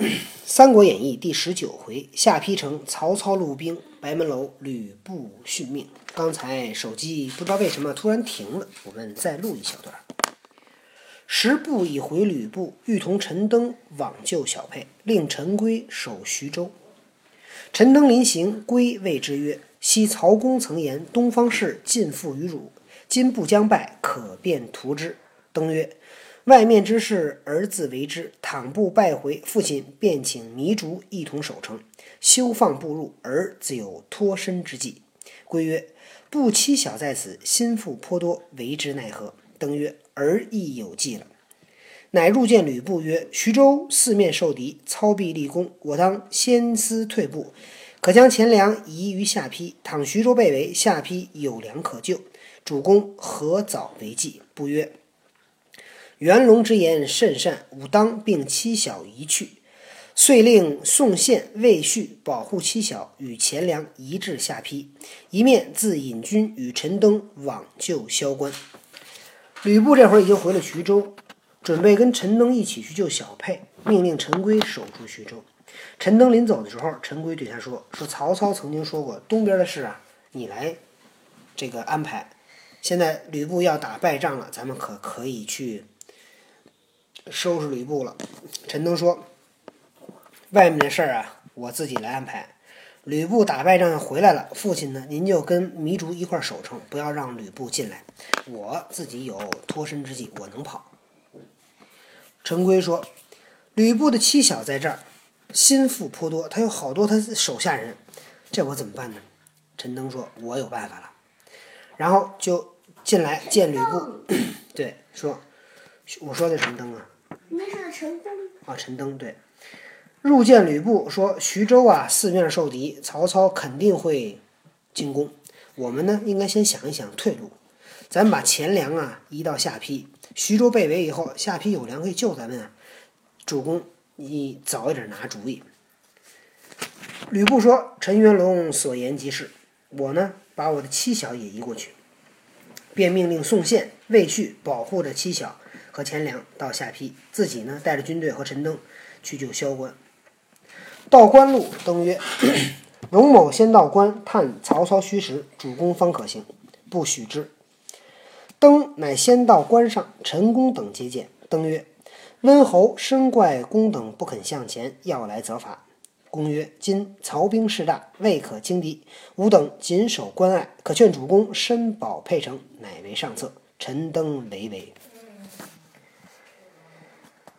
《三国演义》第十九回，下邳城曹操入兵，白门楼吕布殉命。刚才手机不知道为什么突然停了，我们再录一小段。时部已回吕布，欲同陈登往救小沛，令陈规守徐州。陈登临行，规谓之曰：“昔曹公曾言，东方氏尽附于汝，今不将败，可便图之。”登曰。外面之事，儿自为之。倘不败回，父亲便请糜竺一同守城，休放步入，儿自有脱身之计。规曰：“不妻小在此，心腹颇多，为之奈何？”登曰：“儿亦有计了。”乃入见吕布曰：“徐州四面受敌，操必立功，我当先思退步，可将钱粮移于下邳。倘徐州被围，下邳有粮可救，主公何早为计？”不曰。元龙之言甚善，吾当并妻小一去，遂令宋宪、魏续保护妻小，与钱粮移至下邳，一面自引军与陈登往救萧关。吕布这会儿已经回了徐州，准备跟陈登一起去救小沛，命令陈规守住徐州。陈登临走的时候，陈规对他说：“说曹操曾经说过，东边的事啊，你来这个安排。现在吕布要打败仗了，咱们可可以去。”收拾吕布了，陈登说：“外面的事儿啊，我自己来安排。吕布打败仗要回来了，父亲呢，您就跟糜竺一块守城，不要让吕布进来。我自己有脱身之计，我能跑。”陈规说：“吕布的妻小在这儿，心腹颇多，他有好多他手下人，这我怎么办呢？”陈登说：“我有办法了。”然后就进来见吕布，对，说：“我说的陈登啊。”陈登啊，陈登对，入见吕布说：“徐州啊，四面受敌，曹操肯定会进攻。我们呢，应该先想一想退路。咱把钱粮啊移到下邳，徐州被围以后，下邳有粮可以救咱们啊。主公，你早一点拿主意。”吕布说：“陈元龙所言极是。我呢，把我的妻小也移过去，便命令宋宪、魏续保护着妻小。”和钱粮到下邳，自己呢带着军队和陈登去救萧关。到关路，登曰：“荣某先到关探曹操虚实，主公方可行，不许之。”登乃先到关上，陈宫等接见。登曰：“温侯生怪公等不肯向前，要来责罚。”公曰：“今曹兵势大，未可轻敌，吾等谨守关隘，可劝主公深保沛城，乃为上策。”陈登唯唯。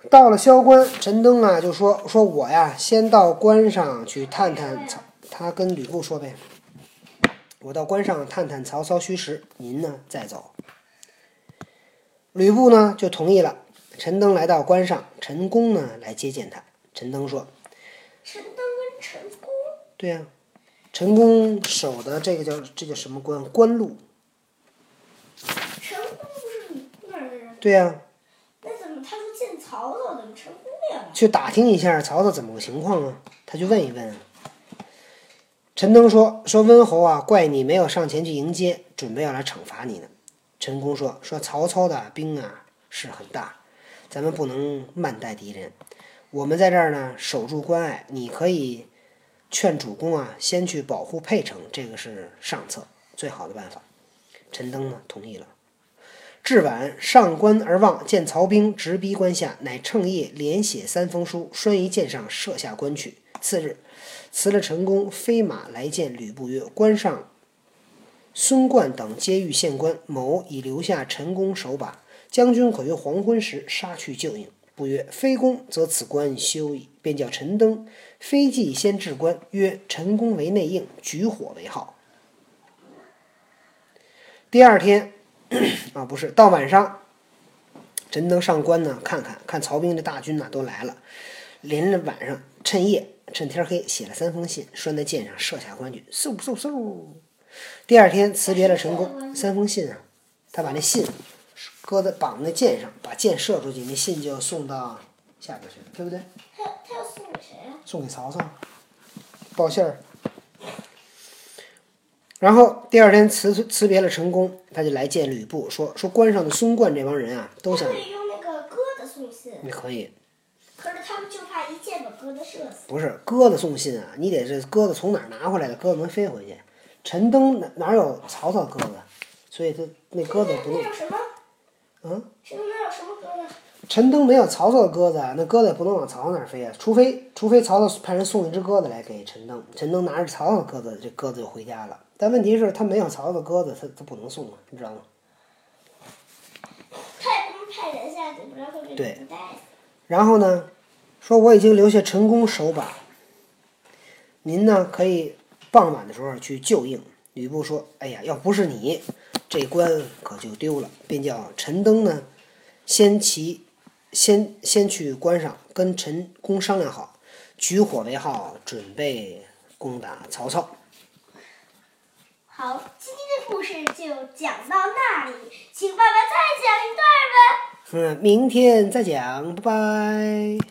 到了萧关，陈登啊就说：“说我呀，先到关上去探探曹。”他跟吕布说呗：“我到关上探探曹操虚实，您呢再走。”吕布呢就同意了。陈登来到关上，陈宫呢来接见他。陈登说：“陈登跟陈宫？对呀，陈宫守的这个叫这叫什么关？关路。陈宫不是你那儿的人？对呀。”曹操怎么成功了？去打听一下曹操怎么个情况啊？他去问一问。陈登说：“说温侯啊，怪你没有上前去迎接，准备要来惩罚你呢。”陈宫说：“说曹操的兵啊是很大，咱们不能慢待敌人。我们在这儿呢守住关隘，你可以劝主公啊先去保护沛城，这个是上策，最好的办法。”陈登呢同意了。至晚，上关而望，见曹兵直逼关下，乃趁夜连写三封书，拴于箭上，射下关去。次日，辞了陈宫，飞马来见吕布，曰：“关上孙贯等皆欲献关，某已留下陈宫守把，将军可于黄昏时杀去救应。”不曰：“非公，则此关休矣。”便叫陈登飞骑先至关，曰：“陈宫为内应，举火为号。”第二天。啊，不是，到晚上，陈登上关呢，看看看曹兵的大军呢都来了，连着晚上趁夜趁天黑写了三封信，拴在箭上，射下关去，嗖嗖嗖。第二天辞别了陈宫，三封信啊，他把那信搁在绑在箭上，把箭射出去，那信就送到下边去了，对不对？他他要送给谁啊？送给曹操，报信儿。然后第二天辞辞别了陈宫，他就来见吕布，说说关上的孙贯这帮人啊，都想可以用那个鸽子送信。你可以。可是他们就怕一箭把鸽子射死。不是鸽子送信啊，你得是鸽子从哪儿拿回来的，鸽子能飞回去。陈登哪哪有曹操鸽子？所以他那鸽子不能那有什么？嗯？陈登没有曹操的鸽子啊，那鸽子也不能往曹操那儿飞啊，除非除非曹操派人送一只鸽子来给陈登，陈登拿着曹操的鸽子，这鸽子就回家了。但问题是，他没有曹操的鸽子，他他不能送啊，你知道吗？他也不能派人下去，不然会被对。然后呢，说我已经留下陈宫守把，您呢可以傍晚的时候去救应。吕布说：“哎呀，要不是你，这关可就丢了。”便叫陈登呢，先骑，先先去关上，跟陈宫商量好，举火为号，准备攻打曹操。好，今天的故事就讲到那里，请爸爸再讲一段吧。嗯，明天再讲，拜拜。